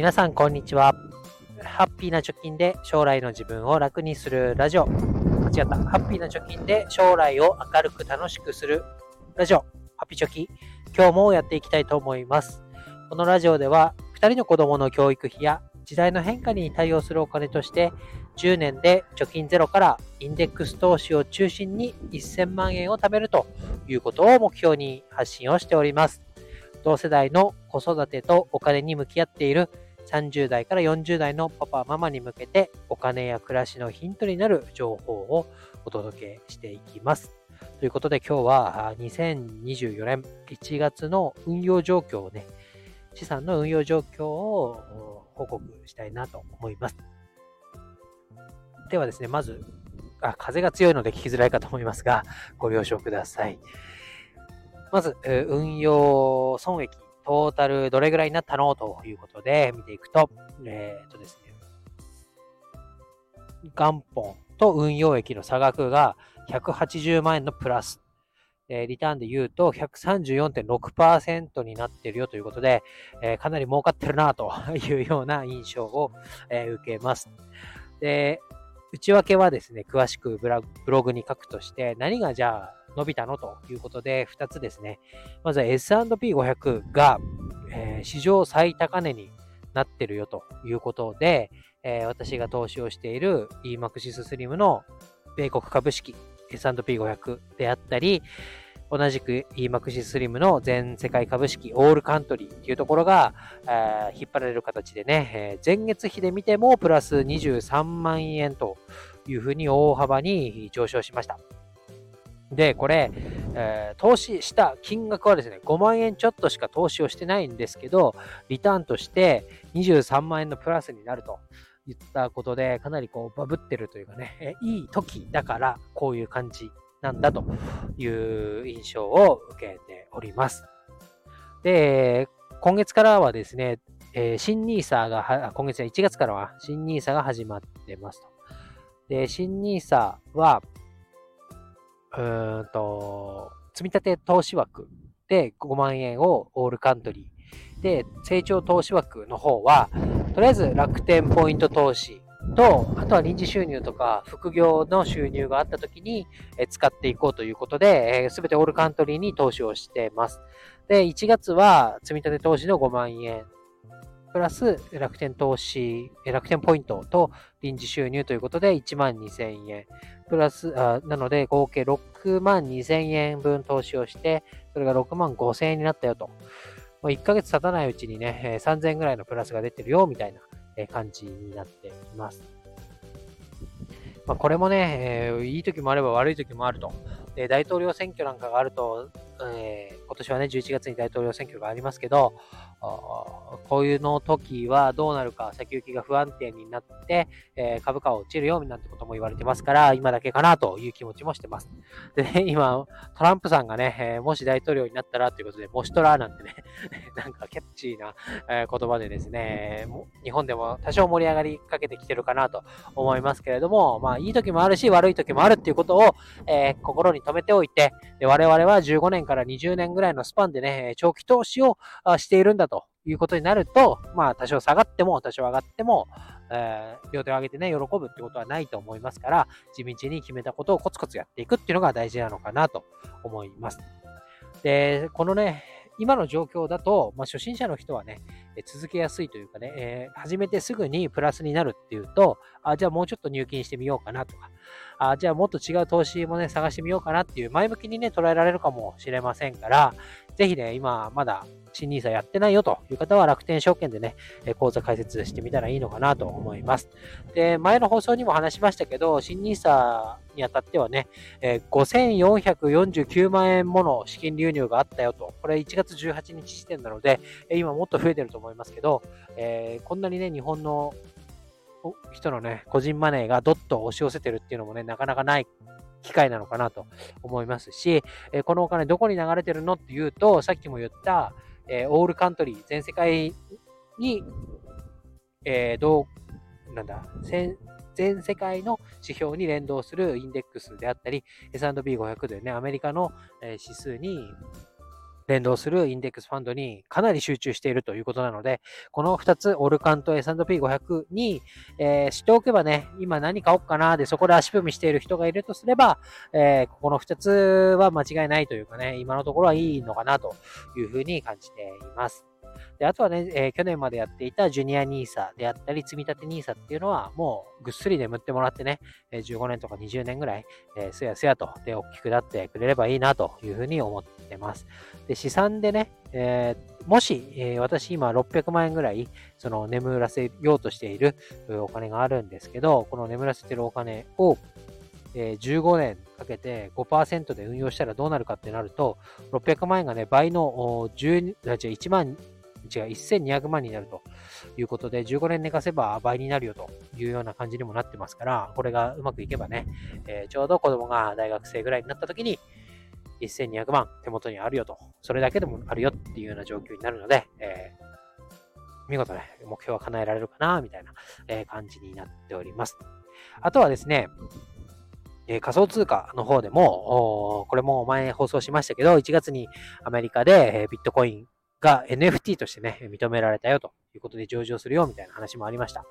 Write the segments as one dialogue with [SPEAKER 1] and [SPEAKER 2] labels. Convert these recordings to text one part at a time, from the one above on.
[SPEAKER 1] 皆さんこんにちは。ハッピーな貯金で将来の自分を楽にするラジオ。間違った。ハッピーな貯金で将来を明るく楽しくするラジオ。ハッピーチョキ。今日もやっていきたいと思います。このラジオでは2人の子供の教育費や時代の変化に対応するお金として10年で貯金ゼロからインデックス投資を中心に1000万円を貯めるということを目標に発信をしております。同世代の子育てとお金に向き合っている30代から40代のパパ、ママに向けてお金や暮らしのヒントになる情報をお届けしていきます。ということで今日は2024年1月の運用状況をね、資産の運用状況を報告したいなと思います。ではですね、まず、あ風が強いので聞きづらいかと思いますが、ご了承ください。まず、運用損益、トータルどれぐらいになったの？ということで見ていくと、えっ、ー、とですね、元本と運用益の差額が180万円のプラス。えリターンで言うと134.6%になってるよということで、えかなり儲かってるなというような印象を、え受けます。で、内訳はですね、詳しくブログに書くとして、何がじゃあ伸びたのということで、2つですね。まずは S&P500 が、えー、史上最高値になってるよということで、えー、私が投資をしている EMAXIS Slim の米国株式 S&P500 であったり、同じく EMAXIS Slim の全世界株式オールカントリーっていうところが、えー、引っ張られる形でね、えー、前月比で見てもプラス23万円というふうに大幅に上昇しました。で、これ、えー、投資した金額はですね、5万円ちょっとしか投資をしてないんですけど、リターンとして23万円のプラスになると言ったことで、かなりこうバブってるというかね、えいい時だからこういう感じなんだという印象を受けております。で、今月からはですね、えー、新 NISA が、今月は1月からは新 NISA が始まってますと。で、新 NISA は、うんと、積立投資枠で5万円をオールカントリー。で、成長投資枠の方は、とりあえず楽天ポイント投資と、あとは臨時収入とか副業の収入があった時に使っていこうということで、すべてオールカントリーに投資をしています。で、1月は積立投資の5万円。プラス楽天投資、楽天ポイントと臨時収入ということで1万2000円。プラス、あなので合計6万2000円分投資をして、それが6万5000円になったよと。もう1ヶ月経たないうちにね、3000円ぐらいのプラスが出てるよ、みたいな感じになっています。まあ、これもね、え、いい時もあれば悪い時もあると。で大統領選挙なんかがあると、えー、今年はね、11月に大統領選挙がありますけど、こういうの時はどうなるか、先行きが不安定になって、えー、株価は落ちるよ、なんてことも言われてますから、今だけかなという気持ちもしてます。でね、今、トランプさんがね、えー、もし大統領になったらということで、もしトラなんてね、なんかキャッチーな、えー、言葉でですね、日本でも多少盛り上がりかけてきてるかなと思いますけれども、まあ、いい時もあるし、悪い時もあるっていうことを、え心に留めておいて、で我々は15年から20年ぐらいのスパンでね、長期投資をしているんだいうことになると、まあ多少下がっても多少上がっても、えー、両手を上げてね、喜ぶってことはないと思いますから、地道に決めたことをコツコツやっていくっていうのが大事なのかなと思います。で、このね、今の状況だと、まあ、初心者の人はね、続けやすいというかね、えー、始めてすぐにプラスになるっていうと、あじゃあもうちょっと入金してみようかなとか、あじゃあもっと違う投資もね、探してみようかなっていう前向きにね、捉えられるかもしれませんから、ぜひね、今まだ新 NISA やってないよという方は楽天証券でね、講座開設してみたらいいのかなと思います。で、前の放送にも話しましたけど、新 NISA にあたってはね、5449万円もの資金流入があったよと。これ1月18日時点なので、今もっと増えてると思いますけど、え、こんなにね、日本の人のね、個人マネーがどっと押し寄せてるっていうのもね、なかなかない機会なのかなと思いますし、えこのお金どこに流れてるのっていうと、さっきも言った、えオールカントリー、全世界に、えー、どう、なんだ、全世界の指標に連動するインデックスであったり、S&P500 でね、アメリカの指数に連動するインデックスファンドにかなり集中しているということなので、この2つ、オルカンと S&P500 に、えー、しておけばね、今何買おうかなで、そこで足踏みしている人がいるとすれば、えー、ここの2つは間違いないというかね、今のところはいいのかなというふうに感じています。で、あとはね、えー、去年までやっていたジュニア NISA であったり、積み立 NISA っていうのは、もうぐっすり眠ってもらってね、15年とか20年ぐらい、えー、すやすやと、で、大きくなってくれればいいなというふうに思ってます。で、資産でね、えー、もし、えー、私今600万円ぐらい、その眠らせようとしているお金があるんですけど、この眠らせてるお金を、え、15年かけて5%で運用したらどうなるかってなると、600万円がね、倍の10、1万違う、1200万になるということで、15年寝かせば倍になるよというような感じにもなってますから、これがうまくいけばね、えー、ちょうど子供が大学生ぐらいになった時に、1200万手元にあるよと、それだけでもあるよっていうような状況になるので、えー、見事ね、目標は叶えられるかな、みたいな、え感じになっております。あとはですね、え仮想通貨の方でも、これも前放送しましたけど、1月にアメリカでビットコインが NFT としてね、認められたよということで上場するよみたいな話もありました。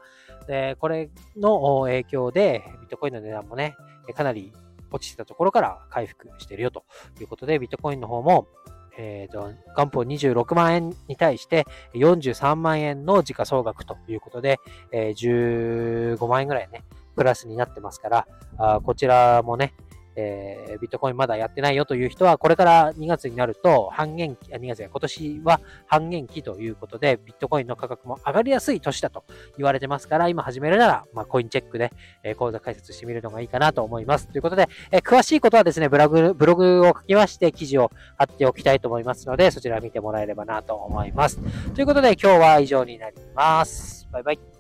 [SPEAKER 1] で、これの影響で、ビットコインの値段もね、かなり落ちてたところから回復してるよということで、ビットコインの方も、えっ、ー、と、元本26万円に対して43万円の時価総額ということで、えー、15万円ぐらいね、プラスになってますから、あこちらもね、えー、ビットコインまだやってないよという人は、これから2月になると半減期、あ2月や今年は半減期ということで、ビットコインの価格も上がりやすい年だと言われてますから、今始めるなら、まあ、コインチェックで、えー、講座解説してみるのがいいかなと思います。ということで、えー、詳しいことはですね、ブログ、ブログを書きまして記事を貼っておきたいと思いますので、そちら見てもらえればなと思います。ということで、今日は以上になります。バイバイ。